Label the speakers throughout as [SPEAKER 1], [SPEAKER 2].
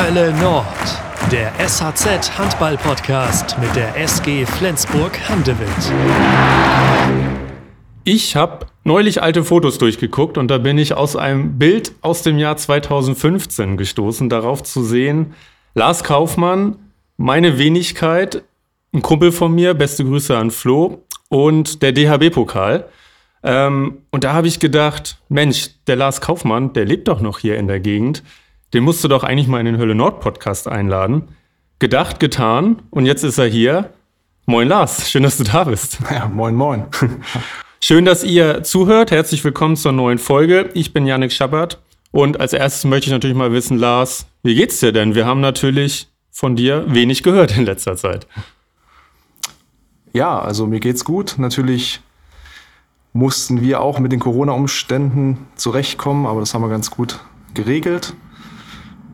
[SPEAKER 1] Hölle Nord, der SHZ Handball Podcast mit der SG Flensburg Handewitt.
[SPEAKER 2] Ich habe neulich alte Fotos durchgeguckt und da bin ich aus einem Bild aus dem Jahr 2015 gestoßen, darauf zu sehen, Lars Kaufmann, meine Wenigkeit, ein Kumpel von mir, beste Grüße an Flo und der DHB-Pokal. Ähm, und da habe ich gedacht, Mensch, der Lars Kaufmann, der lebt doch noch hier in der Gegend. Den musst du doch eigentlich mal in den Hölle Nord Podcast einladen. Gedacht, getan. Und jetzt ist er hier. Moin Lars, schön, dass du da bist.
[SPEAKER 3] Ja, moin, moin.
[SPEAKER 2] Schön, dass ihr zuhört. Herzlich willkommen zur neuen Folge. Ich bin Yannick Schabbert. Und als erstes möchte ich natürlich mal wissen, Lars, wie geht's dir denn? Wir haben natürlich von dir wenig gehört in letzter Zeit.
[SPEAKER 3] Ja, also mir geht's gut. Natürlich mussten wir auch mit den Corona-Umständen zurechtkommen, aber das haben wir ganz gut geregelt.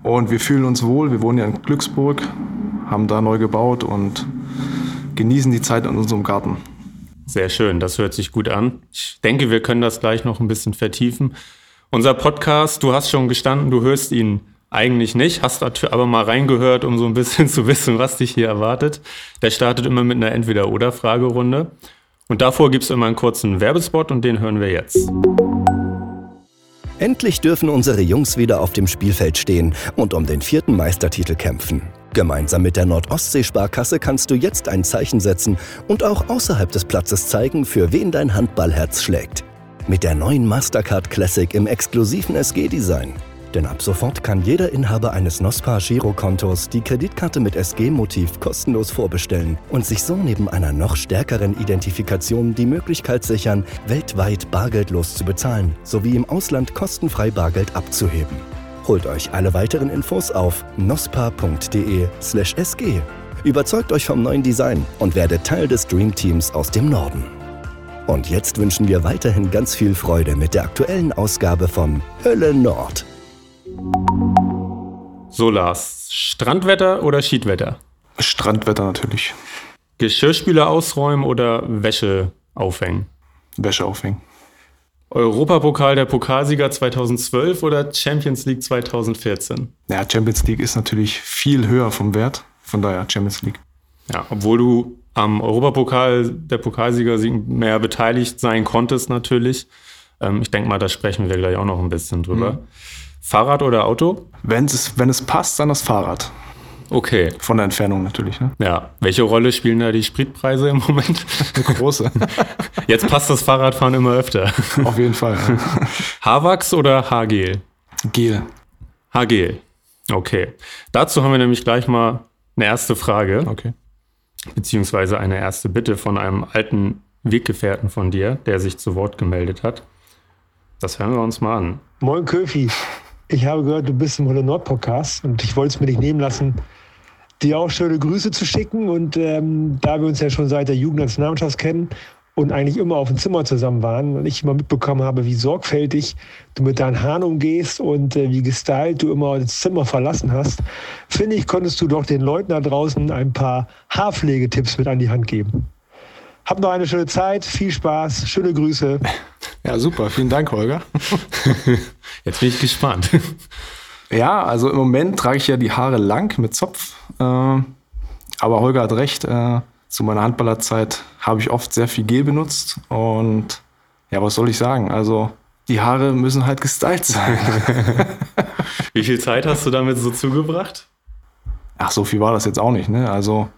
[SPEAKER 3] Und wir fühlen uns wohl. Wir wohnen ja in Glücksburg, haben da neu gebaut und genießen die Zeit in unserem Garten.
[SPEAKER 2] Sehr schön, das hört sich gut an. Ich denke, wir können das gleich noch ein bisschen vertiefen. Unser Podcast, du hast schon gestanden, du hörst ihn eigentlich nicht, hast aber mal reingehört, um so ein bisschen zu wissen, was dich hier erwartet. Der startet immer mit einer Entweder-Oder-Fragerunde. Und davor gibt es immer einen kurzen Werbespot und den hören wir jetzt.
[SPEAKER 4] Endlich dürfen unsere Jungs wieder auf dem Spielfeld stehen und um den vierten Meistertitel kämpfen. Gemeinsam mit der Nordostsee-Sparkasse kannst du jetzt ein Zeichen setzen und auch außerhalb des Platzes zeigen, für wen dein Handballherz schlägt. Mit der neuen Mastercard Classic im exklusiven SG-Design. Denn ab sofort kann jeder Inhaber eines NOSPA Girokontos die Kreditkarte mit SG-Motiv kostenlos vorbestellen und sich so neben einer noch stärkeren Identifikation die Möglichkeit sichern, weltweit bargeldlos zu bezahlen sowie im Ausland kostenfrei Bargeld abzuheben. Holt euch alle weiteren Infos auf nospa.de/sg. Überzeugt euch vom neuen Design und werdet Teil des Dream Teams aus dem Norden. Und jetzt wünschen wir weiterhin ganz viel Freude mit der aktuellen Ausgabe von Hölle Nord.
[SPEAKER 2] So, Lars, Strandwetter oder Schiedwetter?
[SPEAKER 3] Strandwetter natürlich.
[SPEAKER 2] Geschirrspüler ausräumen oder Wäsche aufhängen?
[SPEAKER 3] Wäsche aufhängen.
[SPEAKER 2] Europapokal der Pokalsieger 2012 oder Champions League 2014?
[SPEAKER 3] Ja, Champions League ist natürlich viel höher vom Wert. Von daher Champions League.
[SPEAKER 2] Ja, obwohl du am Europapokal der Pokalsieger mehr beteiligt sein konntest natürlich. Ähm, ich denke mal, da sprechen wir gleich auch noch ein bisschen drüber. Mhm. Fahrrad oder Auto?
[SPEAKER 3] Wenn es, wenn es passt, dann das Fahrrad.
[SPEAKER 2] Okay.
[SPEAKER 3] Von der Entfernung natürlich. Ne?
[SPEAKER 2] Ja. Welche Rolle spielen da die Spritpreise im Moment?
[SPEAKER 3] Eine große.
[SPEAKER 2] Jetzt passt das Fahrradfahren immer öfter.
[SPEAKER 3] Auf jeden Fall. Ja.
[SPEAKER 2] Haarwachs oder Haargel?
[SPEAKER 3] Gel.
[SPEAKER 2] Haargel. Okay. Dazu haben wir nämlich gleich mal eine erste Frage.
[SPEAKER 3] Okay.
[SPEAKER 2] Beziehungsweise eine erste Bitte von einem alten Weggefährten von dir, der sich zu Wort gemeldet hat. Das hören wir uns mal an.
[SPEAKER 5] Moin Köfi. Ich habe gehört, du bist im Holle Nord Podcast und ich wollte es mir nicht nehmen lassen, dir auch schöne Grüße zu schicken. Und ähm, da wir uns ja schon seit der Jugendnationalmannschaft kennen und eigentlich immer auf dem Zimmer zusammen waren und ich immer mitbekommen habe, wie sorgfältig du mit deinen Haaren umgehst und äh, wie gestylt du immer das Zimmer verlassen hast, finde ich, konntest du doch den Leuten da draußen ein paar Haarpflegetipps mit an die Hand geben. Hab noch eine schöne Zeit, viel Spaß, schöne Grüße.
[SPEAKER 3] Ja, super, vielen Dank, Holger.
[SPEAKER 2] Jetzt bin ich gespannt.
[SPEAKER 3] Ja, also im Moment trage ich ja die Haare lang mit Zopf. Äh, aber Holger hat recht, äh, zu meiner Handballerzeit habe ich oft sehr viel Gel benutzt. Und ja, was soll ich sagen? Also die Haare müssen halt gestylt sein.
[SPEAKER 2] Wie viel Zeit hast du damit so zugebracht?
[SPEAKER 3] Ach, so viel war das jetzt auch nicht, ne? Also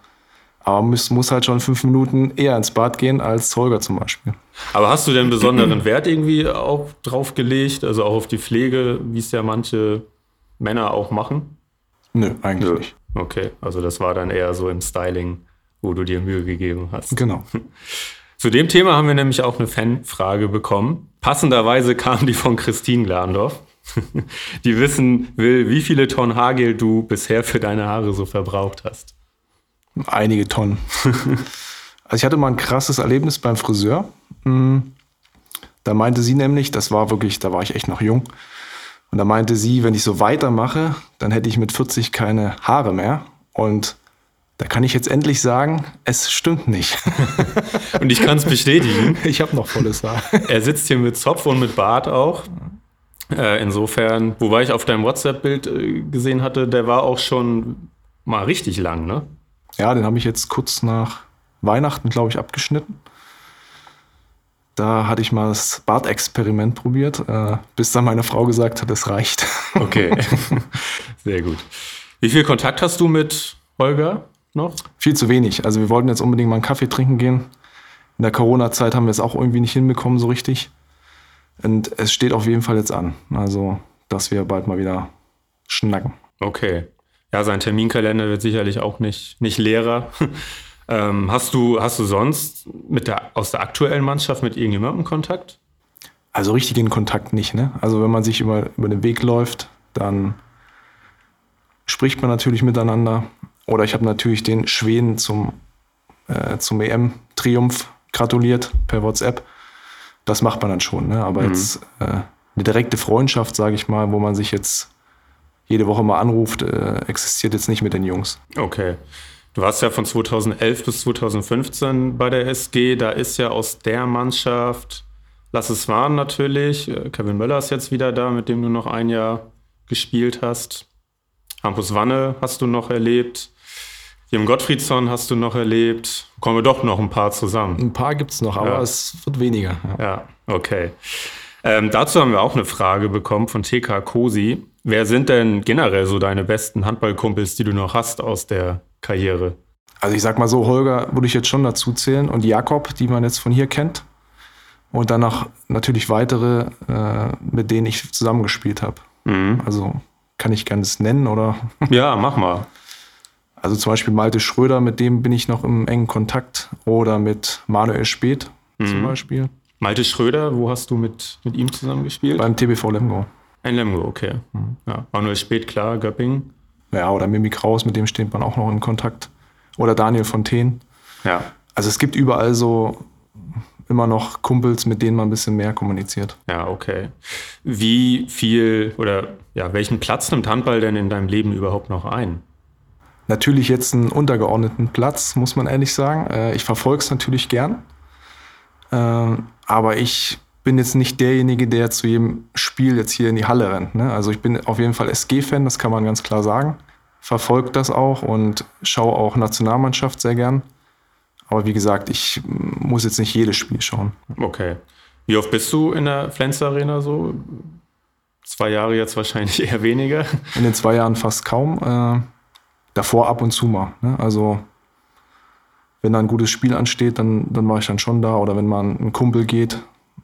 [SPEAKER 3] aber muss, muss halt schon fünf Minuten eher ins Bad gehen als Holger zum Beispiel.
[SPEAKER 2] Aber hast du denn besonderen Wert irgendwie auch drauf gelegt? Also auch auf die Pflege, wie es ja manche Männer auch machen?
[SPEAKER 3] Nö, eigentlich Nö. nicht.
[SPEAKER 2] Okay, also das war dann eher so im Styling, wo du dir Mühe gegeben hast.
[SPEAKER 3] Genau.
[SPEAKER 2] Zu dem Thema haben wir nämlich auch eine Fanfrage bekommen. Passenderweise kam die von Christine Glandorf, die wissen will, wie viele Tonnen Haargel du bisher für deine Haare so verbraucht hast.
[SPEAKER 3] Einige Tonnen. also ich hatte mal ein krasses Erlebnis beim Friseur. Hm. Da meinte sie nämlich, das war wirklich, da war ich echt noch jung. Und da meinte sie, wenn ich so weitermache, dann hätte ich mit 40 keine Haare mehr. Und da kann ich jetzt endlich sagen, es stimmt nicht.
[SPEAKER 2] und ich kann es bestätigen.
[SPEAKER 3] Ich habe noch volles Haar.
[SPEAKER 2] Er sitzt hier mit Zopf und mit Bart auch. Äh, insofern, wobei ich auf deinem WhatsApp-Bild äh, gesehen hatte, der war auch schon mal richtig lang, ne?
[SPEAKER 3] Ja, den habe ich jetzt kurz nach Weihnachten, glaube ich, abgeschnitten. Da hatte ich mal das Bartexperiment probiert, äh, bis dann meine Frau gesagt hat, es reicht.
[SPEAKER 2] Okay, sehr gut. Wie viel Kontakt hast du mit Holger noch?
[SPEAKER 3] Viel zu wenig. Also wir wollten jetzt unbedingt mal einen Kaffee trinken gehen. In der Corona-Zeit haben wir es auch irgendwie nicht hinbekommen so richtig. Und es steht auf jeden Fall jetzt an. Also, dass wir bald mal wieder schnacken.
[SPEAKER 2] Okay. Ja, sein Terminkalender wird sicherlich auch nicht, nicht leerer. ähm, hast, du, hast du sonst mit der, aus der aktuellen Mannschaft mit irgendjemandem Kontakt?
[SPEAKER 3] Also richtig in Kontakt nicht. Ne? Also wenn man sich über, über den Weg läuft, dann spricht man natürlich miteinander. Oder ich habe natürlich den Schweden zum, äh, zum EM-Triumph gratuliert per WhatsApp. Das macht man dann schon. Ne? Aber mhm. jetzt äh, eine direkte Freundschaft, sage ich mal, wo man sich jetzt jede Woche mal anruft, äh, existiert jetzt nicht mit den Jungs.
[SPEAKER 2] Okay. Du warst ja von 2011 bis 2015 bei der SG. Da ist ja aus der Mannschaft Lass es waren natürlich. Äh, Kevin Möller ist jetzt wieder da, mit dem du noch ein Jahr gespielt hast. Hampus Wanne hast du noch erlebt. Jim Gottfriedsson hast du noch erlebt. Kommen wir doch noch ein paar zusammen.
[SPEAKER 3] Ein paar gibt es noch, aber ja. es wird weniger.
[SPEAKER 2] Ja, ja okay. Ähm, dazu haben wir auch eine Frage bekommen von TK Kosi. Wer sind denn generell so deine besten Handballkumpels, die du noch hast aus der Karriere?
[SPEAKER 3] Also ich sag mal so, Holger würde ich jetzt schon dazu zählen und Jakob, die man jetzt von hier kennt. Und dann noch natürlich weitere, äh, mit denen ich zusammengespielt habe. Mhm. Also kann ich gerne das nennen oder?
[SPEAKER 2] Ja, mach mal.
[SPEAKER 3] Also zum Beispiel Malte Schröder, mit dem bin ich noch im engen Kontakt. Oder mit Manuel Speth mhm. zum Beispiel.
[SPEAKER 2] Malte Schröder, wo hast du mit, mit ihm zusammengespielt?
[SPEAKER 3] Beim TBV Lemgo.
[SPEAKER 2] Ein Lemgo, okay. Mhm. Ja, Manuel Speth, klar, Göpping.
[SPEAKER 3] Ja, oder Mimi Kraus, mit dem steht man auch noch in Kontakt. Oder Daniel Fontaine.
[SPEAKER 2] Ja.
[SPEAKER 3] Also es gibt überall so immer noch Kumpels, mit denen man ein bisschen mehr kommuniziert.
[SPEAKER 2] Ja, okay. Wie viel oder ja, welchen Platz nimmt Handball denn in deinem Leben überhaupt noch ein?
[SPEAKER 3] Natürlich jetzt einen untergeordneten Platz, muss man ehrlich sagen. Äh, ich verfolge es natürlich gern. Ähm, aber ich bin jetzt nicht derjenige, der zu jedem Spiel jetzt hier in die Halle rennt. Ne? Also ich bin auf jeden Fall SG-Fan, das kann man ganz klar sagen. Verfolge das auch und schaue auch Nationalmannschaft sehr gern. Aber wie gesagt, ich muss jetzt nicht jedes Spiel schauen.
[SPEAKER 2] Okay. Wie oft bist du in der Flens Arena so? Zwei Jahre jetzt wahrscheinlich eher weniger.
[SPEAKER 3] In den zwei Jahren fast kaum. Äh, davor ab und zu mal. Ne? Also wenn da ein gutes Spiel ansteht, dann, dann war ich dann schon da. Oder wenn man ein Kumpel geht,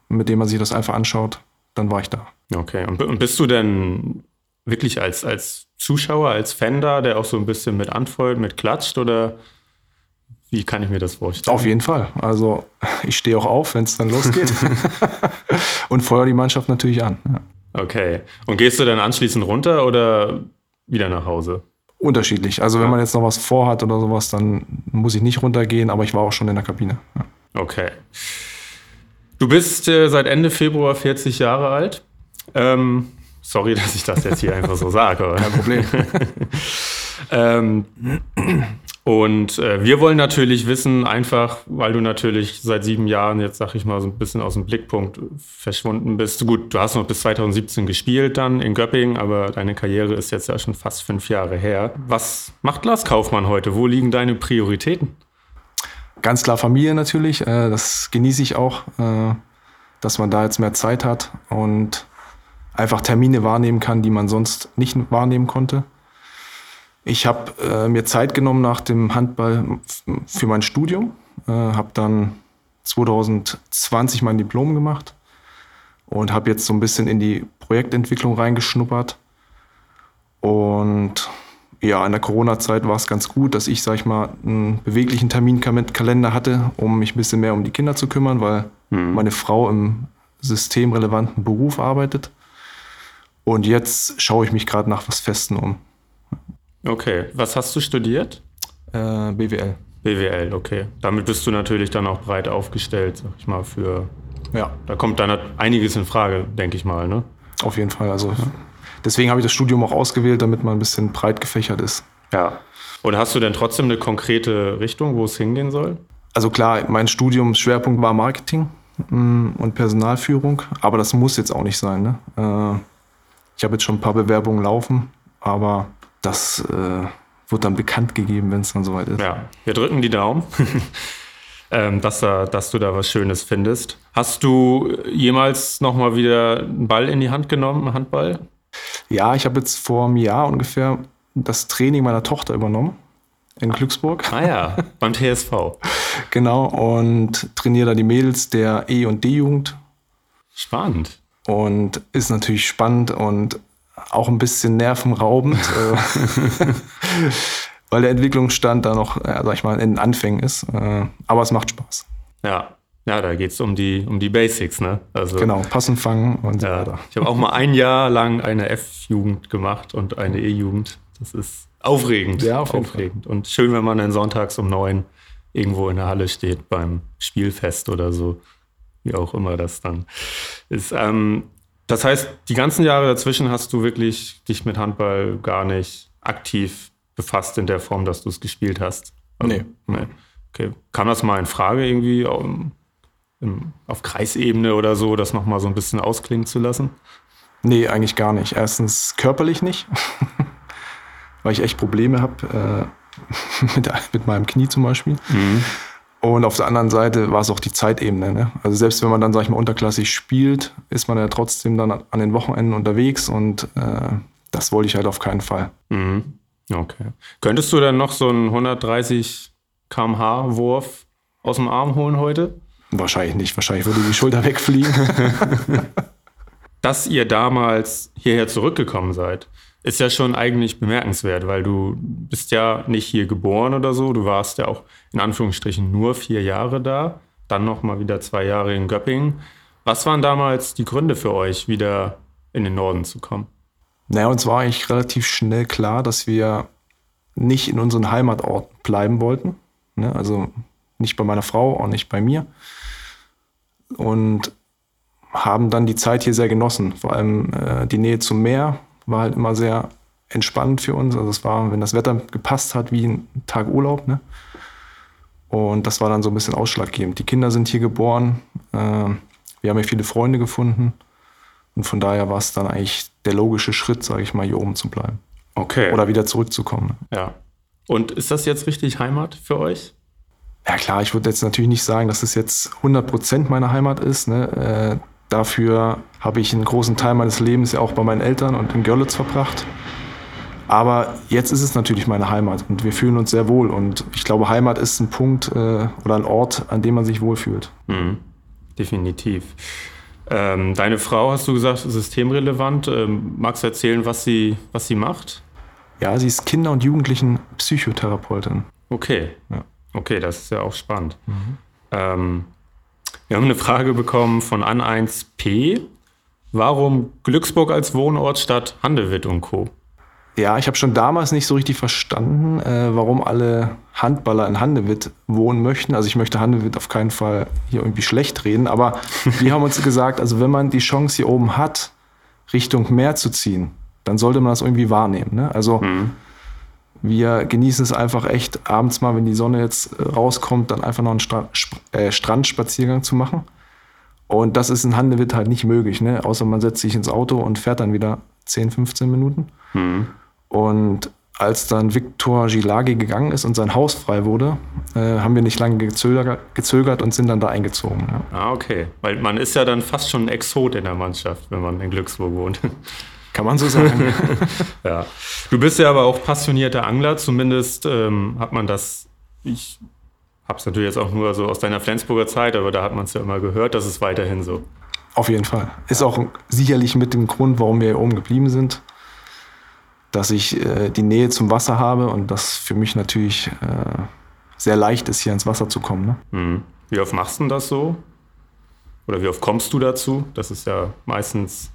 [SPEAKER 3] mit dem man sich das einfach anschaut, dann war ich da.
[SPEAKER 2] Okay. Und bist du denn wirklich als, als Zuschauer, als Fan da, der auch so ein bisschen mit anfeuert, mit klatscht? Oder wie kann ich mir das vorstellen?
[SPEAKER 3] Auf jeden Fall. Also ich stehe auch auf, wenn es dann losgeht. und feuer die Mannschaft natürlich an. Ja.
[SPEAKER 2] Okay. Und gehst du dann anschließend runter oder wieder nach Hause?
[SPEAKER 3] Unterschiedlich. Also wenn man jetzt noch was vorhat oder sowas, dann muss ich nicht runtergehen, aber ich war auch schon in der Kabine. Ja.
[SPEAKER 2] Okay. Du bist äh, seit Ende Februar 40 Jahre alt. Ähm, sorry, dass ich das jetzt hier einfach so sage.
[SPEAKER 3] Kein Problem.
[SPEAKER 2] ähm, und äh, wir wollen natürlich wissen, einfach, weil du natürlich seit sieben Jahren jetzt, sag ich mal, so ein bisschen aus dem Blickpunkt verschwunden bist. Gut, du hast noch bis 2017 gespielt dann in Göppingen, aber deine Karriere ist jetzt ja schon fast fünf Jahre her. Was macht Lars Kaufmann heute? Wo liegen deine Prioritäten?
[SPEAKER 3] Ganz klar Familie natürlich. Äh, das genieße ich auch, äh, dass man da jetzt mehr Zeit hat und einfach Termine wahrnehmen kann, die man sonst nicht wahrnehmen konnte. Ich habe äh, mir Zeit genommen nach dem Handball für mein Studium, äh, habe dann 2020 mein Diplom gemacht und habe jetzt so ein bisschen in die Projektentwicklung reingeschnuppert. Und ja, in der Corona-Zeit war es ganz gut, dass ich, sag ich mal, einen beweglichen Terminkalender hatte, um mich ein bisschen mehr um die Kinder zu kümmern, weil mhm. meine Frau im systemrelevanten Beruf arbeitet. Und jetzt schaue ich mich gerade nach was Festen um.
[SPEAKER 2] Okay, was hast du studiert?
[SPEAKER 3] Äh, BWL.
[SPEAKER 2] BWL, okay. Damit bist du natürlich dann auch breit aufgestellt, sag ich mal, für. Ja. Da kommt dann einiges in Frage, denke ich mal, ne?
[SPEAKER 3] Auf jeden Fall. Also deswegen habe ich das Studium auch ausgewählt, damit man ein bisschen breit gefächert ist.
[SPEAKER 2] Ja. Und hast du denn trotzdem eine konkrete Richtung, wo es hingehen soll?
[SPEAKER 3] Also klar, mein Studiumsschwerpunkt war Marketing mm, und Personalführung, aber das muss jetzt auch nicht sein. Ne? Äh, Ich habe jetzt schon ein paar Bewerbungen laufen, aber das äh, wird dann bekannt gegeben, wenn es dann soweit ist.
[SPEAKER 2] Ja, wir drücken die Daumen, ähm, dass, da, dass du da was Schönes findest. Hast du jemals nochmal wieder einen Ball in die Hand genommen, einen Handball?
[SPEAKER 3] Ja, ich habe jetzt vor einem Jahr ungefähr das Training meiner Tochter übernommen in Glücksburg.
[SPEAKER 2] Ah ja, beim TSV.
[SPEAKER 3] Genau, und trainiere da die Mädels der E- und D-Jugend.
[SPEAKER 2] Spannend.
[SPEAKER 3] Und ist natürlich spannend und auch ein bisschen nervenraubend, äh, weil der Entwicklungsstand da noch, äh, sag ich mal, in den Anfängen ist. Äh, aber es macht Spaß.
[SPEAKER 2] Ja, ja, da geht es um die, um die Basics, ne?
[SPEAKER 3] Also, genau, passen, fangen und so
[SPEAKER 2] ja,
[SPEAKER 3] weiter.
[SPEAKER 2] Ich habe auch mal ein Jahr lang eine F-Jugend gemacht und eine E-Jugend. Das ist aufregend.
[SPEAKER 3] Ja, auf
[SPEAKER 2] aufregend. Und schön, wenn man dann sonntags um neun irgendwo in der Halle steht beim Spielfest oder so. Wie auch immer das dann ist. Ähm, das heißt, die ganzen Jahre dazwischen hast du wirklich dich mit Handball gar nicht aktiv befasst in der Form, dass du es gespielt hast?
[SPEAKER 3] Also, nee.
[SPEAKER 2] nee. Okay. Kam das mal in Frage irgendwie um, im, auf Kreisebene oder so, das nochmal so ein bisschen ausklingen zu lassen?
[SPEAKER 3] Nee, eigentlich gar nicht. Erstens körperlich nicht, weil ich echt Probleme habe äh, mit, mit meinem Knie zum Beispiel. Mhm. Und auf der anderen Seite war es auch die Zeitebene. Ne? Also selbst wenn man dann, sag ich mal, unterklassig spielt, ist man ja trotzdem dann an den Wochenenden unterwegs und äh, das wollte ich halt auf keinen Fall.
[SPEAKER 2] Mhm. Okay. Könntest du dann noch so einen 130 kmh Wurf aus dem Arm holen heute?
[SPEAKER 3] Wahrscheinlich nicht. Wahrscheinlich würde die Schulter wegfliegen.
[SPEAKER 2] Dass ihr damals hierher zurückgekommen seid, ist ja schon eigentlich bemerkenswert, weil du bist ja nicht hier geboren oder so. Du warst ja auch in Anführungsstrichen nur vier Jahre da, dann noch mal wieder zwei Jahre in Göppingen. Was waren damals die Gründe für euch, wieder in den Norden zu kommen?
[SPEAKER 3] Naja, uns war eigentlich relativ schnell klar, dass wir nicht in unseren Heimatorten bleiben wollten. Ne? Also nicht bei meiner Frau, auch nicht bei mir. Und haben dann die Zeit hier sehr genossen. Vor allem äh, die Nähe zum Meer war halt immer sehr entspannt für uns. Also es war, wenn das Wetter gepasst hat, wie ein Tag Urlaub. Ne? Und das war dann so ein bisschen ausschlaggebend. Die Kinder sind hier geboren. Äh, wir haben hier viele Freunde gefunden. Und von daher war es dann eigentlich der logische Schritt, sage ich mal, hier oben zu bleiben.
[SPEAKER 2] Okay.
[SPEAKER 3] Oder wieder zurückzukommen.
[SPEAKER 2] Ne? Ja. Und ist das jetzt richtig Heimat für euch?
[SPEAKER 3] Ja klar, ich würde jetzt natürlich nicht sagen, dass es jetzt 100% meine Heimat ist. Ne? Äh, dafür habe ich einen großen Teil meines Lebens ja auch bei meinen Eltern und in Görlitz verbracht. Aber jetzt ist es natürlich meine Heimat und wir fühlen uns sehr wohl. Und ich glaube, Heimat ist ein Punkt äh, oder ein Ort, an dem man sich wohlfühlt.
[SPEAKER 2] Mhm. Definitiv. Ähm, deine Frau, hast du gesagt, systemrelevant. Ähm, magst du erzählen, was sie, was sie macht?
[SPEAKER 3] Ja, sie ist Kinder- und Jugendlichen-Psychotherapeutin.
[SPEAKER 2] Okay. Ja. Okay, das ist ja auch spannend. Mhm. Ähm, wir haben eine Frage bekommen von An1P. Warum Glücksburg als Wohnort statt Handewitt und Co.?
[SPEAKER 3] Ja, ich habe schon damals nicht so richtig verstanden, äh, warum alle Handballer in Handewitt wohnen möchten. Also ich möchte Handewitt auf keinen Fall hier irgendwie schlecht reden, aber wir haben uns gesagt, also wenn man die Chance hier oben hat, Richtung Meer zu ziehen, dann sollte man das irgendwie wahrnehmen. Ne? Also mhm. Wir genießen es einfach echt abends mal, wenn die Sonne jetzt äh, rauskommt, dann einfach noch einen Stra äh, Strandspaziergang zu machen. Und das ist in Handewitt halt nicht möglich, ne? außer man setzt sich ins Auto und fährt dann wieder 10, 15 Minuten. Mhm. Und als dann Viktor Gilagi gegangen ist und sein Haus frei wurde, äh, haben wir nicht lange gezögert, gezögert, und sind dann da eingezogen.
[SPEAKER 2] Ja. Ah, okay. Weil man ist ja dann fast schon ein Exot in der Mannschaft, wenn man in Glücksburg wohnt.
[SPEAKER 3] Kann man so sagen.
[SPEAKER 2] ja. Du bist ja aber auch passionierter Angler, zumindest ähm, hat man das, ich habe es natürlich jetzt auch nur so aus deiner Flensburger Zeit, aber da hat man es ja immer gehört, das ist weiterhin so.
[SPEAKER 3] Auf jeden Fall. Ist auch sicherlich mit dem Grund, warum wir hier oben geblieben sind dass ich äh, die Nähe zum Wasser habe und das für mich natürlich äh, sehr leicht ist, hier ins Wasser zu kommen. Ne?
[SPEAKER 2] Mhm. Wie oft machst du das so? Oder wie oft kommst du dazu? Das ist ja meistens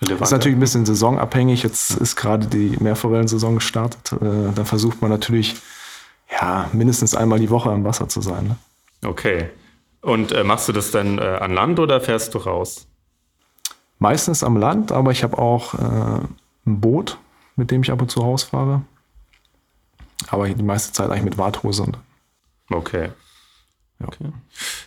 [SPEAKER 3] relevant. Das ist natürlich ein bisschen saisonabhängig. Jetzt ist gerade die Meerforellensaison gestartet. Äh, da versucht man natürlich ja, mindestens einmal die Woche am Wasser zu sein. Ne?
[SPEAKER 2] Okay. Und äh, machst du das dann äh, an Land oder fährst du raus?
[SPEAKER 3] Meistens am Land, aber ich habe auch äh, ein Boot mit dem ich ab und zu rausfahre. Aber die meiste Zeit eigentlich mit Warthose.
[SPEAKER 2] Okay. okay.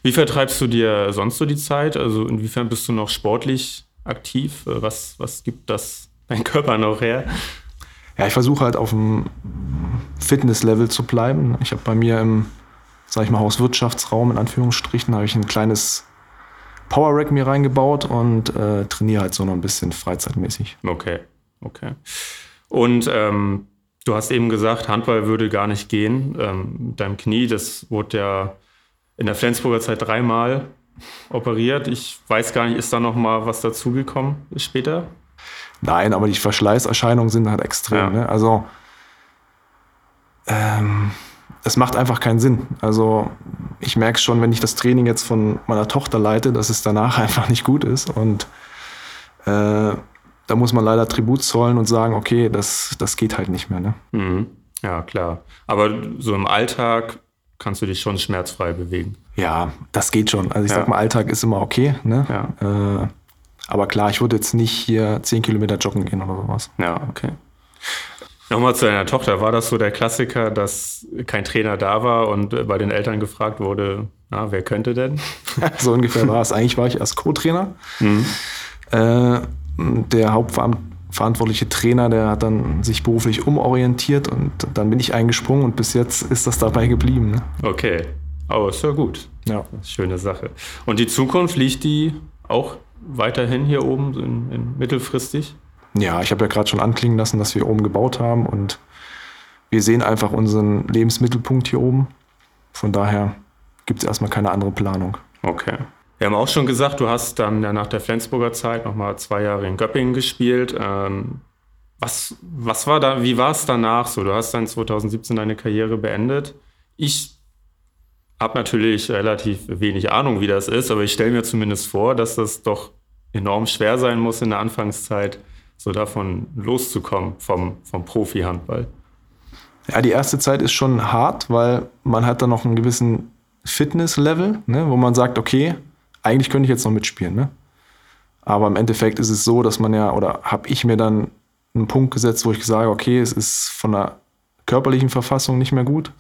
[SPEAKER 2] Wie vertreibst du dir sonst so die Zeit? Also inwiefern bist du noch sportlich aktiv? Was, was gibt das dein Körper noch her?
[SPEAKER 3] Ja, ich versuche halt auf dem Fitnesslevel zu bleiben. Ich habe bei mir im, sag ich mal, Hauswirtschaftsraum in Anführungsstrichen, habe ich ein kleines Power Rack mir reingebaut und äh, trainiere halt so noch ein bisschen freizeitmäßig.
[SPEAKER 2] Okay, okay. Und ähm, du hast eben gesagt, Handball würde gar nicht gehen. Ähm, mit deinem Knie, das wurde ja in der Flensburger Zeit dreimal operiert. Ich weiß gar nicht, ist da noch mal was dazugekommen später?
[SPEAKER 3] Nein, aber die Verschleißerscheinungen sind halt extrem.
[SPEAKER 2] Ja.
[SPEAKER 3] Ne? Also ähm, es macht einfach keinen Sinn. Also ich merke schon, wenn ich das Training jetzt von meiner Tochter leite, dass es danach einfach nicht gut ist. Und äh, da muss man leider Tribut zollen und sagen, okay, das, das geht halt nicht mehr. Ne?
[SPEAKER 2] Mhm. Ja, klar. Aber so im Alltag kannst du dich schon schmerzfrei bewegen.
[SPEAKER 3] Ja, das geht schon. Also ich
[SPEAKER 2] Ja.
[SPEAKER 3] sag mal, Alltag ist immer okay. Ne?
[SPEAKER 2] Ja.
[SPEAKER 3] Äh, aber klar, ich würde jetzt nicht hier 10 Kilometer joggen gehen oder sowas.
[SPEAKER 2] Ja, okay. Nochmal zu deiner Tochter. War das so der Klassiker, dass kein Trainer da war und äh, bei den Eltern gefragt wurde, na, wer könnte denn?
[SPEAKER 3] so ungefähr war es. Eigentlich war ich erst Co-Trainer. Äh, der hauptverantwortliche Trainer, der hat dann sich beruflich umorientiert und dann bin ich eingesprungen und bis jetzt ist das dabei geblieben. Ne?
[SPEAKER 2] Okay. Aber ist ja gut.
[SPEAKER 3] Ja.
[SPEAKER 2] Schöne Sache. Und die Zukunft liegt die auch weiterhin hier oben in, in mittelfristig?
[SPEAKER 3] Ja, ich habe ja gerade schon anklingen lassen, dass wir oben gebaut haben und wir sehen einfach unseren Lebensmittelpunkt hier oben. Von daher gibt es erstmal keine andere Planung.
[SPEAKER 2] Okay. Wir haben auch schon gesagt, du hast dann nach der Flensburger Zeit nochmal zwei Jahre in Göppingen gespielt. Ähm, was, was war da, wie war es danach so? Du hast dann 2017 deine Karriere beendet. Ich habe natürlich relativ wenig Ahnung, wie das ist, aber ich stelle mir zumindest vor, dass das doch enorm schwer sein muss in der Anfangszeit, so davon loszukommen vom, vom Profi-Handball.
[SPEAKER 3] Ja, die erste Zeit ist schon hart, weil man hat dann noch einen gewissen Fitness-Level, ne, wo man sagt, okay, eigentlich könnte ich jetzt noch mitspielen. Ne? Aber im Endeffekt ist es so, dass man ja, oder habe ich mir dann einen Punkt gesetzt, wo ich sage, okay, es ist von der körperlichen Verfassung nicht mehr gut.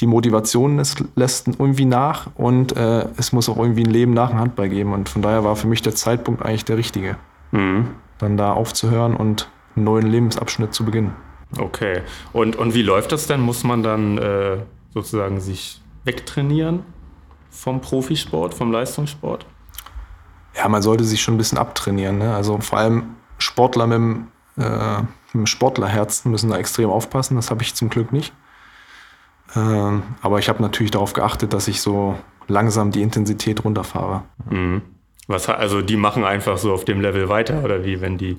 [SPEAKER 3] Die Motivation lässt, lässt irgendwie nach und äh, es muss auch irgendwie ein Leben nach dem Handball geben. Und von daher war für mich der Zeitpunkt eigentlich der richtige,
[SPEAKER 2] Mhm.
[SPEAKER 3] dann da aufzuhören und einen neuen Lebensabschnitt zu beginnen.
[SPEAKER 2] Okay. Und, und wie läuft das denn? Muss man dann äh, sozusagen sich wegtrainieren vom Profisport, vom Leistungssport?
[SPEAKER 3] Ja, man sollte sich schon ein bisschen abtrainieren. Ne? Also vor allem Sportler mit dem, äh, mit dem Sportlerherzen müssen da extrem aufpassen. Das habe ich zum Glück nicht. Ähm, aber ich habe natürlich darauf geachtet, dass ich so langsam die Intensität runterfahre.
[SPEAKER 2] Mhm. Was, also die machen einfach so auf dem Level weiter oder wie, wenn die,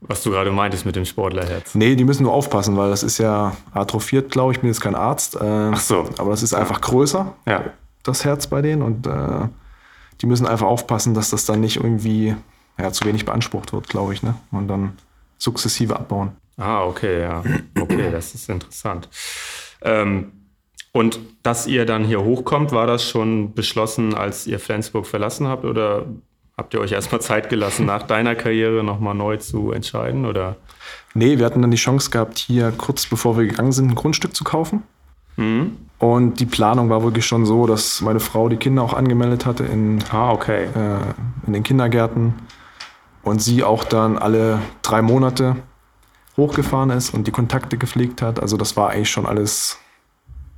[SPEAKER 2] was du gerade meintest mit dem Sportlerherz?
[SPEAKER 3] Nee, die müssen nur aufpassen, weil das ist ja atrophiert, glaube ich. Ich bin jetzt kein Arzt. Äh,
[SPEAKER 2] Ach so.
[SPEAKER 3] Aber das ist einfach größer,
[SPEAKER 2] Ja.
[SPEAKER 3] das Herz bei denen. Und äh, die müssen einfach aufpassen, dass das dann nicht irgendwie ja, zu wenig beansprucht wird, glaube ich. Ne? Und dann sukzessive abbauen.
[SPEAKER 2] Ah, okay, ja. Okay, das ist interessant. Ähm, und dass ihr dann hier hochkommt, war das schon beschlossen, als ihr Flensburg verlassen habt? Oder habt ihr euch erstmal Zeit gelassen, nach deiner Karriere nochmal neu zu entscheiden? Oder?
[SPEAKER 3] Nee, wir hatten dann die Chance gehabt, hier kurz bevor wir gegangen sind, ein Grundstück zu kaufen.
[SPEAKER 2] Mhm.
[SPEAKER 3] Und die Planung war wirklich schon so, dass meine Frau die Kinder auch angemeldet hatte in,
[SPEAKER 2] Ah, okay.
[SPEAKER 3] äh, in den Kindergärten und sie auch dann alle drei Monate hochgefahren ist und die Kontakte gepflegt hat. Also das war eigentlich schon alles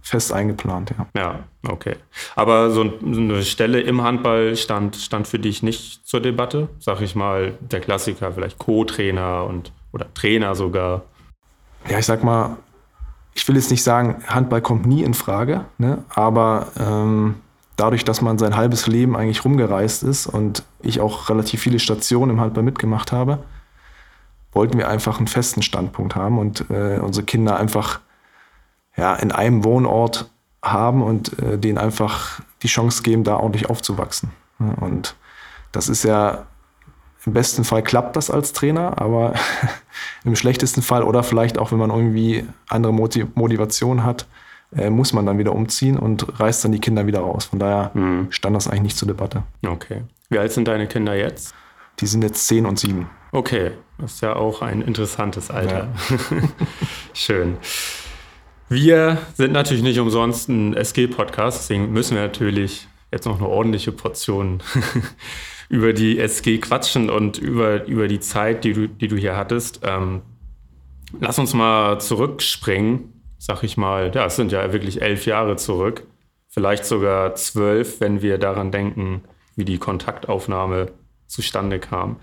[SPEAKER 3] fest eingeplant, ja.
[SPEAKER 2] Ja, okay. Aber so ein- so eine Stelle im Handball stand, stand für dich nicht zur Debatte? Sag ich mal, der Klassiker, vielleicht Co-Trainer und oder Trainer sogar.
[SPEAKER 3] Ja, ich sag mal, ich will jetzt nicht sagen, Handball kommt nie in Frage, ne? aber ähm, dadurch, dass man sein halbes Leben eigentlich rumgereist ist und ich auch relativ viele Stationen im Handball mitgemacht habe, wollten wir einfach einen festen Standpunkt haben und äh, unsere Kinder einfach ja, in einem Wohnort haben und äh, denen einfach die Chance geben, da ordentlich aufzuwachsen. Und das ist ja im besten Fall klappt das als Trainer, aber im schlechtesten Fall oder vielleicht auch, wenn man irgendwie andere Moti- Motivation hat, äh, muss man dann wieder umziehen und reißt dann die Kinder wieder raus. Von daher stand das eigentlich nicht zur Debatte.
[SPEAKER 2] Okay. Wie alt sind deine Kinder jetzt?
[SPEAKER 3] Die sind jetzt zehn und sieben.
[SPEAKER 2] Okay, das ist ja auch ein interessantes Alter. Schön. Wir sind natürlich nicht umsonst ein SG-Podcast, deswegen müssen wir natürlich jetzt noch eine ordentliche Portion über die SG quatschen und über, über die Zeit, die du, die du hier hattest. Ähm, lass uns mal zurückspringen, sag ich mal. Ja, es sind ja wirklich elf Jahre zurück. Vielleicht sogar zwölf, wenn wir daran denken, wie die Kontaktaufnahme zustande kam.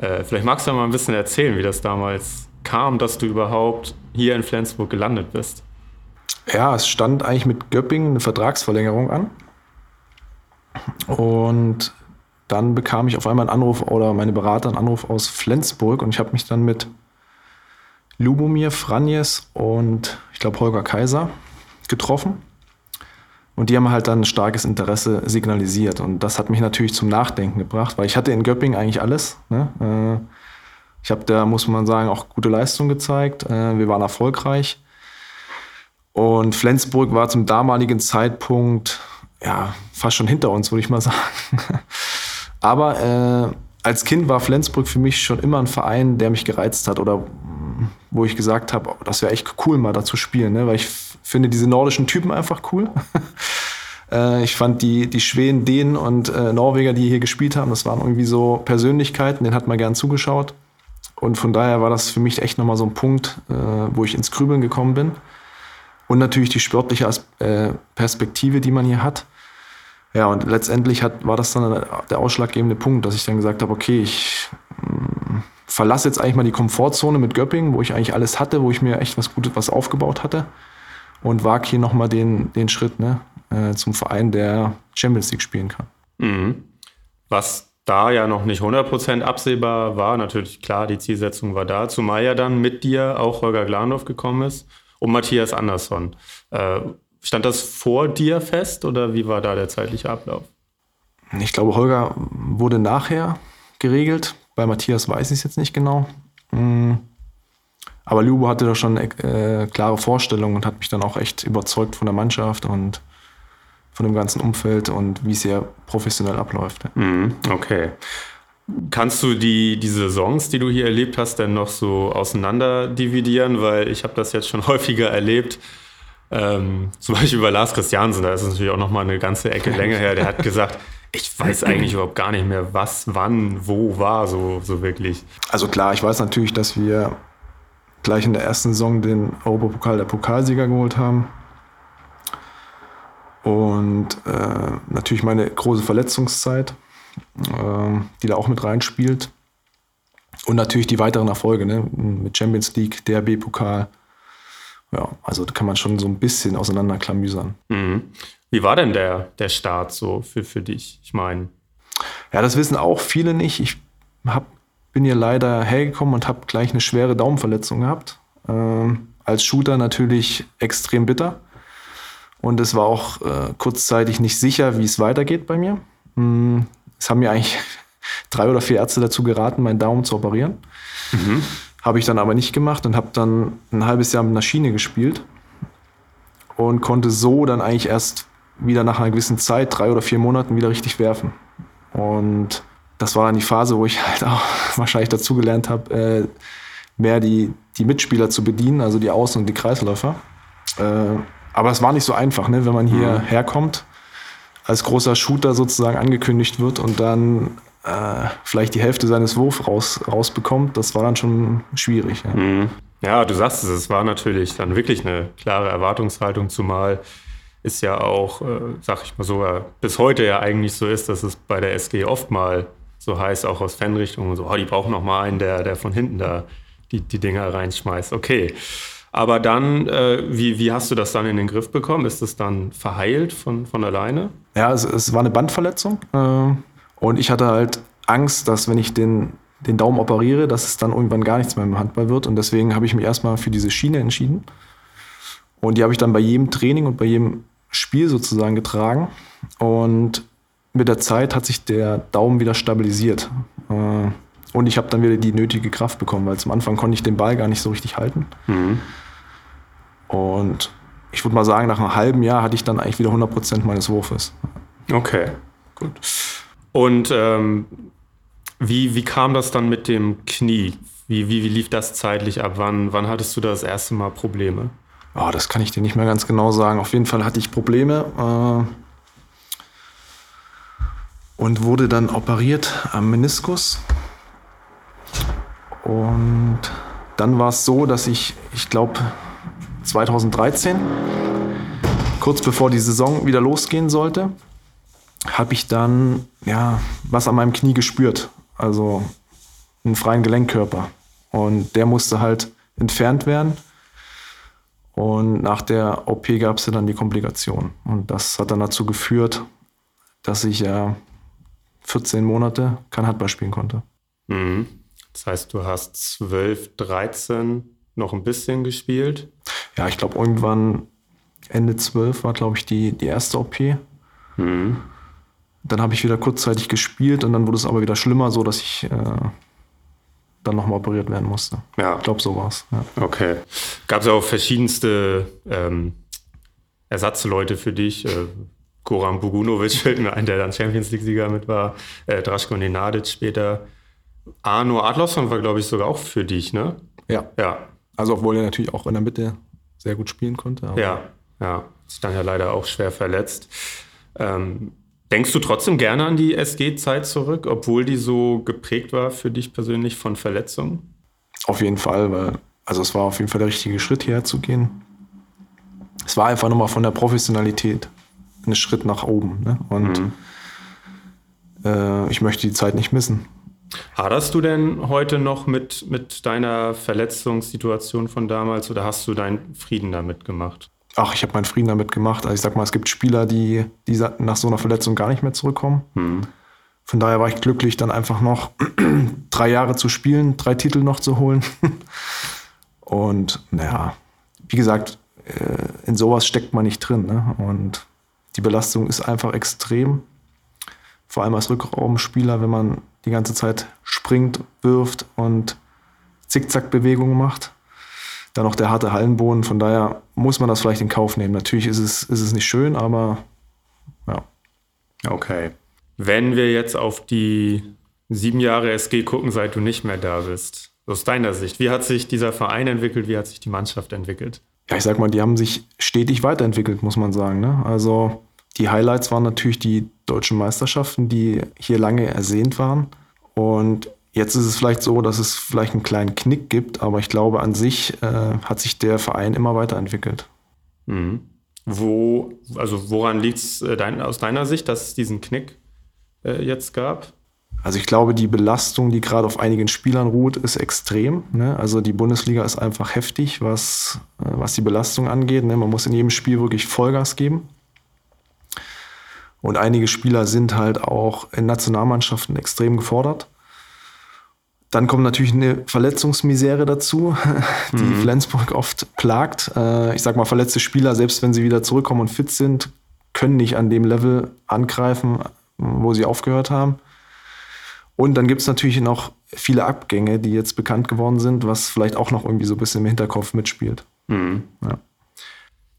[SPEAKER 2] Äh, vielleicht magst du mal ein bisschen erzählen, wie das damals kam, dass du überhaupt hier in Flensburg gelandet bist.
[SPEAKER 3] Ja, es stand eigentlich mit Göppingen eine Vertragsverlängerung an. Und dann bekam ich auf einmal einen Anruf oder meine Berater einen Anruf aus Flensburg und ich habe mich dann mit Lubomir Franjes und ich glaube Holger Kaiser getroffen. Und die haben halt dann ein starkes Interesse signalisiert. Und das hat mich natürlich zum Nachdenken gebracht, weil ich hatte in Göppingen eigentlich alles. Ne? Äh, ich habe da, muss man sagen, auch gute Leistung gezeigt. Äh, wir waren erfolgreich. Und Flensburg war zum damaligen Zeitpunkt ja fast schon hinter uns, würde ich mal sagen. Aber äh, als Kind war Flensburg für mich schon immer ein Verein, der mich gereizt hat oder wo ich gesagt habe, oh, das wäre echt cool, mal da zu spielen, ne? weil ich finde diese nordischen Typen einfach cool. äh, ich fand die, die Schweden, Dänen und äh, Norweger, die hier gespielt haben, das waren irgendwie so Persönlichkeiten, denen hat man gern zugeschaut. Und von daher war das für mich echt nochmal so ein Punkt, äh, wo ich ins Grübeln gekommen bin. Und natürlich die sportliche äh, Perspektive, die man hier hat. Ja, und letztendlich hat, war das dann der ausschlaggebende Punkt, dass ich dann gesagt habe, okay, ich mh, mm, verlasse jetzt eigentlich mal die Komfortzone mit Göppingen, wo ich eigentlich alles hatte, wo ich mir echt was Gutes was aufgebaut hatte und wage hier nochmal den, den Schritt ne, äh, zum Verein, der Champions League spielen kann.
[SPEAKER 2] Mhm. Was da ja noch nicht 100% absehbar war, natürlich klar, die Zielsetzung war da, zumal ja dann mit dir auch Holger Glandorf gekommen ist und Matthias Andersson. Äh, stand das vor dir fest oder wie war da der zeitliche Ablauf?
[SPEAKER 3] Ich glaube, Holger wurde nachher geregelt. Bei Matthias weiß ich es jetzt nicht genau. Mm. Aber Lubo hatte da schon äh, klare Vorstellungen und hat mich dann auch echt überzeugt von der Mannschaft und von dem ganzen Umfeld und wie es hier professionell abläuft.
[SPEAKER 2] Mhm, okay. Kannst du die, die Saisons, die du hier erlebt hast, denn noch so auseinander dividieren? Weil ich habe das jetzt schon häufiger erlebt. Ähm, zum Beispiel bei Lars Christiansen, da ist es natürlich auch noch mal eine ganze Ecke länger her. Der hat gesagt, ich weiß eigentlich überhaupt gar nicht mehr, was, wann, wo war, so, so wirklich.
[SPEAKER 3] Also klar, ich weiß natürlich, dass wir gleich in der ersten Saison den Europapokal der Pokalsieger geholt haben. Und äh, natürlich meine große Verletzungszeit, äh, die da auch mit reinspielt. Und natürlich die weiteren Erfolge ne? mit Champions League, DRB-Pokal. Ja, also da kann man schon so ein bisschen auseinanderklamüsern.
[SPEAKER 2] Mhm. Wie war denn der, der Start so für, für dich? Ich meine.
[SPEAKER 3] Ja, das wissen auch viele nicht. Ich hab, bin hier leider hergekommen und habe gleich eine schwere Daumenverletzung gehabt. Ähm, als Shooter natürlich extrem bitter. Und es war auch äh, kurzzeitig nicht sicher, wie es weitergeht bei mir. Mm, es haben mir eigentlich drei oder vier Ärzte dazu geraten, meinen Daumen zu operieren. Mhm. Habe ich dann aber nicht gemacht und habe dann ein halbes Jahr mit einer Schiene gespielt und konnte so dann eigentlich erst wieder nach einer gewissen Zeit, drei oder vier Monaten, wieder richtig werfen. Und das war dann die Phase, wo ich halt auch wahrscheinlich dazugelernt habe, äh, mehr die, die Mitspieler zu bedienen, also die Außen- und die Kreisläufer. Äh, aber es war nicht so einfach, ne? wenn man hier mhm. herkommt, als großer Shooter sozusagen angekündigt wird und dann äh, vielleicht die Hälfte seines Wurfs raus, rausbekommt. Das war dann schon schwierig.
[SPEAKER 2] Ja. Mhm. ja, du sagst es, es war natürlich dann wirklich eine klare Erwartungshaltung, zumal ist ja auch, äh, sag ich mal so, bis heute ja eigentlich so ist, dass es bei der SG oft mal so heißt, auch aus Fanrichtungen so, oh, die brauchen noch mal einen, der, der von hinten da die, die Dinger reinschmeißt. Okay. Aber dann, äh, wie, wie hast du das dann in den Griff bekommen? Ist das dann verheilt von, von alleine?
[SPEAKER 3] Ja, es, es war eine Bandverletzung. Äh, und ich hatte halt Angst, dass wenn ich den, den Daumen operiere, dass es dann irgendwann gar nichts mehr im Handball wird. Und deswegen habe ich mich erstmal für diese Schiene entschieden. Und die habe ich dann bei jedem Training und bei jedem Spiel sozusagen getragen. Und mit der Zeit hat sich der Daumen wieder stabilisiert. Äh, und ich habe dann wieder die nötige Kraft bekommen, weil zum Anfang konnte ich den Ball gar nicht so richtig halten. Mhm. Und ich würde mal sagen, nach einem halben Jahr hatte ich dann eigentlich wieder 100 Prozent meines Wurfes.
[SPEAKER 2] Okay, gut. Und ähm, wie, wie kam das dann mit dem Knie? Wie, wie, wie lief das zeitlich ab? Wann, wann hattest du das erste Mal Probleme?
[SPEAKER 3] Oh, das kann ich dir nicht mehr ganz genau sagen. Auf jeden Fall hatte ich Probleme. Äh, und wurde dann operiert am Meniskus. Und dann war es so, dass ich, ich glaube, 2013, kurz bevor die Saison wieder losgehen sollte, habe ich dann ja was an meinem Knie gespürt, also einen freien Gelenkkörper. Und der musste halt entfernt werden. Und nach der OP gab es dann die Komplikation. Und das hat dann dazu geführt, dass ich ja 14 Monate kein Handball spielen konnte.
[SPEAKER 2] Mhm. Das heißt, du hast 12, 13 noch ein bisschen gespielt?
[SPEAKER 3] Ja, ich glaube, irgendwann Ende 12 war, glaube ich, die, die erste OP. Mhm. Dann habe ich wieder kurzzeitig gespielt und dann wurde es aber wieder schlimmer, so dass ich äh, dann nochmal operiert werden musste.
[SPEAKER 2] Ja.
[SPEAKER 3] Ich glaube, so war es. Ja.
[SPEAKER 2] Okay. Gab es auch verschiedenste ähm, Ersatzleute für dich? Äh, Goran Bugunovic fällt mir ein, der dann Champions League-Sieger mit war. Äh, Draško Nenadic später. Arno Adlosson war, glaube ich, sogar auch für dich, ne?
[SPEAKER 3] Ja. Ja. Also, obwohl er natürlich auch in der Mitte sehr gut spielen konnte.
[SPEAKER 2] ja, ja. Ist dann ja leider auch schwer verletzt. Ähm, Denkst du trotzdem gerne an die SG-Zeit zurück, obwohl die so geprägt war für dich persönlich von Verletzungen?
[SPEAKER 3] Auf jeden Fall, weil also es war auf jeden Fall der richtige Schritt hierher zu gehen. Es war einfach nochmal von der Professionalität ein Schritt nach oben. Ne? Und mhm. äh, ich möchte die Zeit nicht missen.
[SPEAKER 2] Haderst du denn heute noch mit, mit deiner Verletzungssituation von damals oder hast du deinen Frieden damit gemacht?
[SPEAKER 3] ach, ich habe meinen Frieden damit gemacht. Also ich sag mal, es gibt Spieler, die, die nach so einer Verletzung gar nicht mehr zurückkommen. Mhm. Von daher war ich glücklich, dann einfach noch drei Jahre zu spielen, drei Titel noch zu holen. Und naja, wie gesagt, äh, in sowas steckt man nicht drin. Ne? Und die Belastung ist einfach extrem. Vor allem als Rückraumspieler, wenn man die ganze Zeit springt, wirft und Zickzack-Bewegungen macht dann noch der harte Hallenboden. Von daher muss man das vielleicht in Kauf nehmen. Natürlich ist es, ist es nicht schön, aber ja.
[SPEAKER 2] Okay. Wenn wir jetzt auf die sieben Jahre SG gucken, seit du nicht mehr da bist, aus deiner Sicht, wie hat sich dieser Verein entwickelt, wie hat sich die Mannschaft entwickelt?
[SPEAKER 3] Ja, ich sag mal, die haben sich stetig weiterentwickelt, muss man sagen. Ne? Also die Highlights waren natürlich die deutschen Meisterschaften, die hier lange ersehnt waren. Und Jetzt ist es vielleicht so, dass es vielleicht einen kleinen Knick gibt, aber ich glaube, an sich äh, hat sich der Verein immer weiterentwickelt.
[SPEAKER 2] Mhm. Wo, also woran liegt es äh, dein, aus deiner Sicht, dass es diesen Knick äh, jetzt gab?
[SPEAKER 3] Also ich glaube, die Belastung, die gerade auf einigen Spielern ruht, ist extrem. Ne? Also die Bundesliga ist einfach heftig, was, äh, was die Belastung angeht. Ne? Man muss in jedem Spiel wirklich Vollgas geben. Und einige Spieler sind halt auch in Nationalmannschaften extrem gefordert. Dann kommt natürlich eine Verletzungsmisere dazu, die mhm. Flensburg oft plagt. Äh, ich sag mal, verletzte Spieler, selbst wenn sie wieder zurückkommen und fit sind, können nicht an dem Level angreifen, wo sie aufgehört haben. Und dann gibt es natürlich noch viele Abgänge, die jetzt bekannt geworden sind, was vielleicht auch noch irgendwie so ein bisschen im Hinterkopf mitspielt. Mhm. Ja.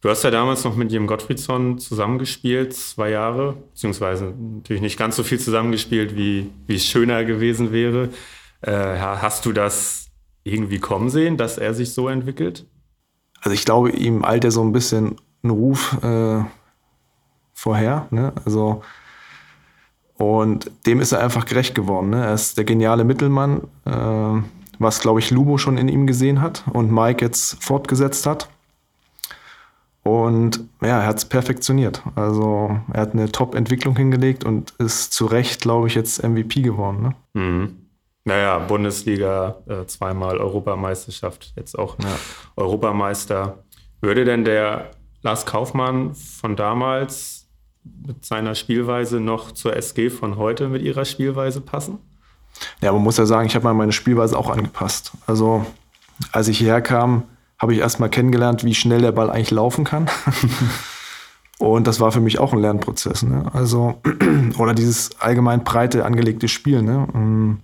[SPEAKER 2] Du hast ja damals noch mit Jim Gottfriedsson zusammengespielt, zwei Jahre, beziehungsweise natürlich nicht ganz so viel zusammengespielt, wie, wie es schöner gewesen wäre. Äh, hast du das irgendwie kommen sehen, dass er sich so entwickelt?
[SPEAKER 3] Also ich glaube, ihm eilt er so ein bisschen einen Ruf äh, vorher. Ne? Also und dem ist er einfach gerecht geworden. Ne? Er ist der geniale Mittelmann, äh, was, glaube ich, Lubo schon in ihm gesehen hat und Mike jetzt fortgesetzt hat. Und ja, er hat es perfektioniert. Also er hat eine Top-Entwicklung hingelegt und ist zu Recht, glaube ich, jetzt MVP geworden. Ne?
[SPEAKER 2] Mhm. Naja, Bundesliga, äh, zweimal Europameisterschaft, jetzt auch ja. Europameister. Würde denn der Lars Kaufmann von damals mit seiner Spielweise noch zur SG von heute mit ihrer Spielweise passen?
[SPEAKER 3] Ja, man muss ja sagen, ich habe mal meine Spielweise auch angepasst. Also, als ich hierher kam, habe ich erst mal kennengelernt, wie schnell der Ball eigentlich laufen kann. Und das war für mich auch ein Lernprozess. Ne? Also, oder dieses allgemein breite angelegte Spiel. Ne?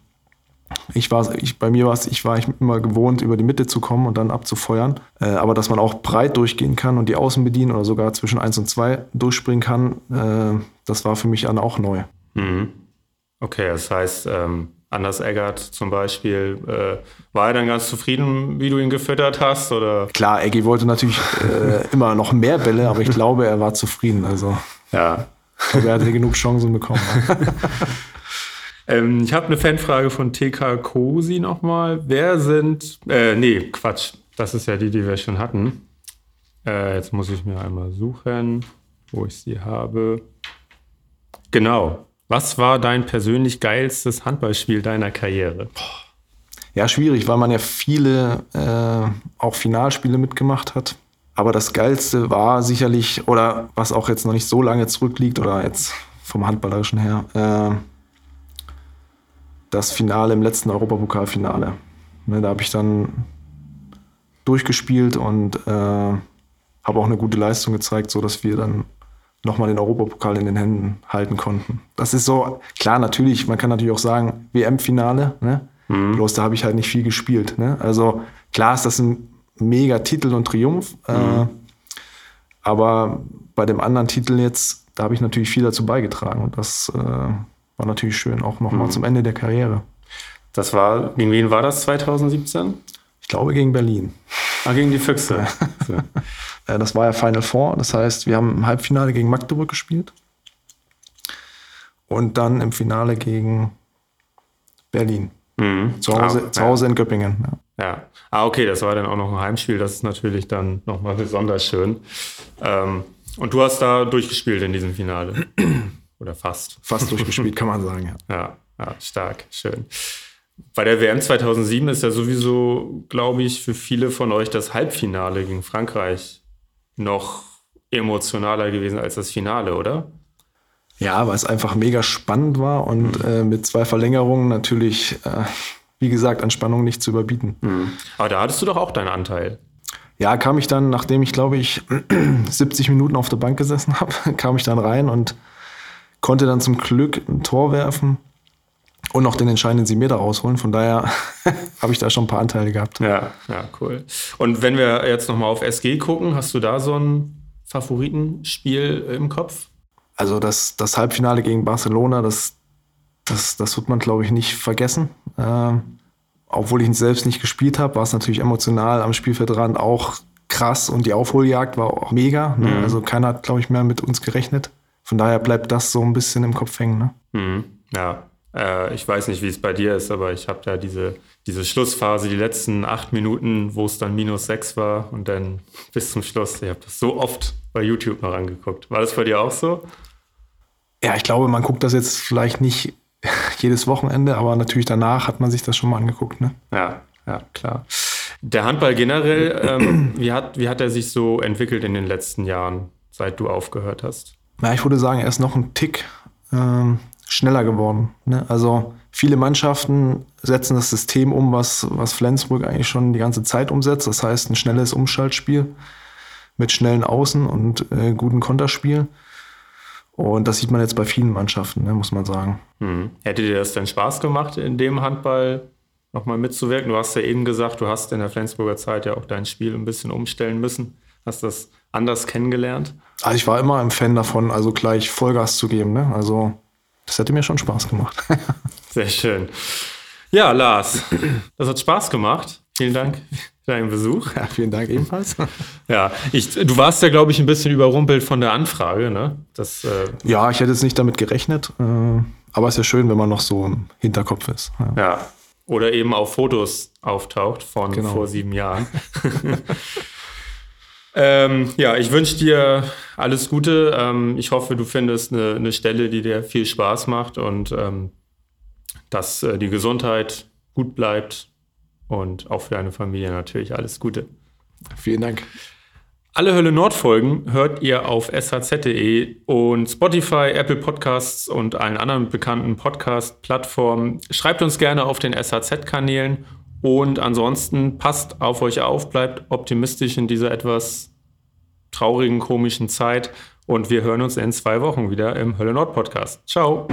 [SPEAKER 3] Ich war, ich, bei mir war es, ich war ich immer gewohnt, über die Mitte zu kommen und dann abzufeuern. Äh, aber dass man auch breit durchgehen kann und die Außen bedienen oder sogar zwischen 1 und 2 durchspringen kann, äh, das war für mich dann auch neu.
[SPEAKER 2] Mhm. Okay, das heißt, ähm, Anders Eggert zum Beispiel, äh, war er dann ganz zufrieden, wie du ihn gefüttert hast? Oder?
[SPEAKER 3] Klar, Eggy wollte natürlich äh, immer noch mehr Bälle, aber ich glaube, er war zufrieden. Also.
[SPEAKER 2] Ja,
[SPEAKER 3] Ich glaube, er hatte genug Chancen bekommen.
[SPEAKER 2] ähm, ich habe eine Fanfrage von TK Kosi nochmal. Wer sind, äh, nee, Quatsch, das ist ja die, die wir schon hatten. Äh, jetzt muss ich mir einmal suchen, wo ich sie habe. Genau. Was war dein persönlich geilstes Handballspiel deiner Karriere?
[SPEAKER 3] Ja, schwierig, weil man ja viele äh, auch Finalspiele mitgemacht hat. Aber das Geilste war sicherlich, oder was auch jetzt noch nicht so lange zurückliegt, oder jetzt vom Handballerischen her, äh, das Finale im letzten Europapokalfinale. Ne, da habe ich dann durchgespielt und äh, habe auch eine gute Leistung gezeigt, sodass wir dann nochmal den Europapokal in den Händen halten konnten. Das ist so, klar, natürlich, man kann natürlich auch sagen, WM-Finale, ne? Mhm. Bloß da habe ich halt nicht viel gespielt. Ne? Also klar ist das ein mega Titel und Triumph, äh, mhm. äh, aber bei dem anderen Titel jetzt, da habe ich natürlich viel dazu beigetragen und das äh, war natürlich schön, auch nochmal mhm. zum Ende der Karriere.
[SPEAKER 2] Das war, gegen wen war das 2017?
[SPEAKER 3] Ich glaube gegen Berlin.
[SPEAKER 2] Ah, gegen die Füchse.
[SPEAKER 3] Ja. Äh, das war ja Final Four. Das heißt, wir haben im Halbfinale gegen Magdeburg gespielt. Und dann im Finale gegen Berlin. Mhm. Zu Hause, ah, zu Hause ja. in Göppingen.
[SPEAKER 2] Ja. ja. Ah, okay, das war dann auch noch ein Heimspiel. Das ist natürlich dann nochmal besonders schön. Ähm, und du hast da durchgespielt in diesem Finale. Oder fast.
[SPEAKER 3] Fast durchgespielt, kann man sagen,
[SPEAKER 2] ja. Ja, ja stark, schön. Bei der WM 2007 ist ja sowieso, glaube ich, für viele von euch das Halbfinale gegen Frankreich noch emotionaler gewesen als das Finale, oder?
[SPEAKER 3] Ja, weil es einfach mega spannend war und mhm. äh, mit zwei Verlängerungen natürlich, äh, wie gesagt, an Spannung nicht zu überbieten.
[SPEAKER 2] Mhm. Aber da hattest du doch auch deinen Anteil.
[SPEAKER 3] Ja, kam ich dann, nachdem ich, glaube ich, 70 Minuten auf der Bank gesessen habe, kam ich dann rein und konnte dann zum Glück ein Tor werfen und noch den entscheidenden Sieg da rausholen. Von daher habe ich da schon ein paar Anteile gehabt.
[SPEAKER 2] Ja, ja, cool. Und wenn wir jetzt nochmal auf SG gucken, hast du da so ein Favoritenspiel im Kopf?
[SPEAKER 3] Also das, das Halbfinale gegen Barcelona, das, das, das wird man, glaube ich, nicht vergessen. Ähm, obwohl ich ihn selbst nicht gespielt habe, war es natürlich emotional am Spielfeldrand auch krass und die Aufholjagd war auch mega. Ne? Mhm. Also keiner hat, glaube ich, mehr mit uns gerechnet. Von daher bleibt das so ein bisschen im Kopf hängen. Ne?
[SPEAKER 2] Mhm. Ja, äh, ich weiß nicht, wie es bei dir ist, aber ich habe da diese, diese Schlussphase, die letzten acht Minuten, wo es dann minus sechs war und dann bis zum Schluss. Ich habe das so oft bei YouTube noch angeguckt. War das bei dir auch so?
[SPEAKER 3] Ja, ich glaube, man guckt das jetzt vielleicht nicht jedes Wochenende, aber natürlich danach hat man sich das schon mal angeguckt. Ne?
[SPEAKER 2] Ja, ja, klar. Der Handball generell, ähm, wie, hat, wie hat er sich so entwickelt in den letzten Jahren, seit du aufgehört hast?
[SPEAKER 3] Ja, ich würde sagen, er ist noch ein Tick ähm, schneller geworden. Ne? Also viele Mannschaften setzen das System um, was, was Flensburg eigentlich schon die ganze Zeit umsetzt. Das heißt, ein schnelles Umschaltspiel mit schnellen Außen und äh, guten Konterspiel. Und das sieht man jetzt bei vielen Mannschaften, ne, muss man sagen.
[SPEAKER 2] Hm. Hätte dir das denn Spaß gemacht, in dem Handball nochmal mitzuwirken? Du hast ja eben gesagt, du hast in der Flensburger Zeit ja auch dein Spiel ein bisschen umstellen müssen. Hast das anders kennengelernt?
[SPEAKER 3] Also ich war immer ein Fan davon, also gleich Vollgas zu geben. Ne? Also das hätte mir schon Spaß gemacht.
[SPEAKER 2] Sehr schön. Ja, Lars, das hat Spaß gemacht. Vielen Dank für deinen Besuch.
[SPEAKER 3] Ja, vielen Dank ebenfalls.
[SPEAKER 2] Ja, ich, du warst ja, glaube ich, ein bisschen überrumpelt von der Anfrage. Ne? Das,
[SPEAKER 3] äh ja, ich hätte jetzt nicht damit gerechnet. Äh, aber es ist ja schön, wenn man noch so im Hinterkopf ist.
[SPEAKER 2] Ja. ja. Oder eben auf Fotos auftaucht von genau. vor sieben Jahren. Ähm, ja, ich wünsche dir alles Gute. Ähm, ich hoffe, du findest eine, eine, Stelle, die dir viel Spaß macht und ähm, dass äh, die Gesundheit gut bleibt und auch für deine Familie natürlich alles Gute.
[SPEAKER 3] Vielen Dank.
[SPEAKER 2] Alle Hölle Nord Folgen hört ihr auf shz.de und Spotify, Apple Podcasts und allen anderen bekannten Podcast-Plattformen. Schreibt uns gerne auf den SHZ-Kanälen und ansonsten passt auf euch auf, bleibt optimistisch in dieser etwas traurigen, komischen Zeit. Und wir hören uns in zwei Wochen wieder im Hölle Nord Podcast. Ciao.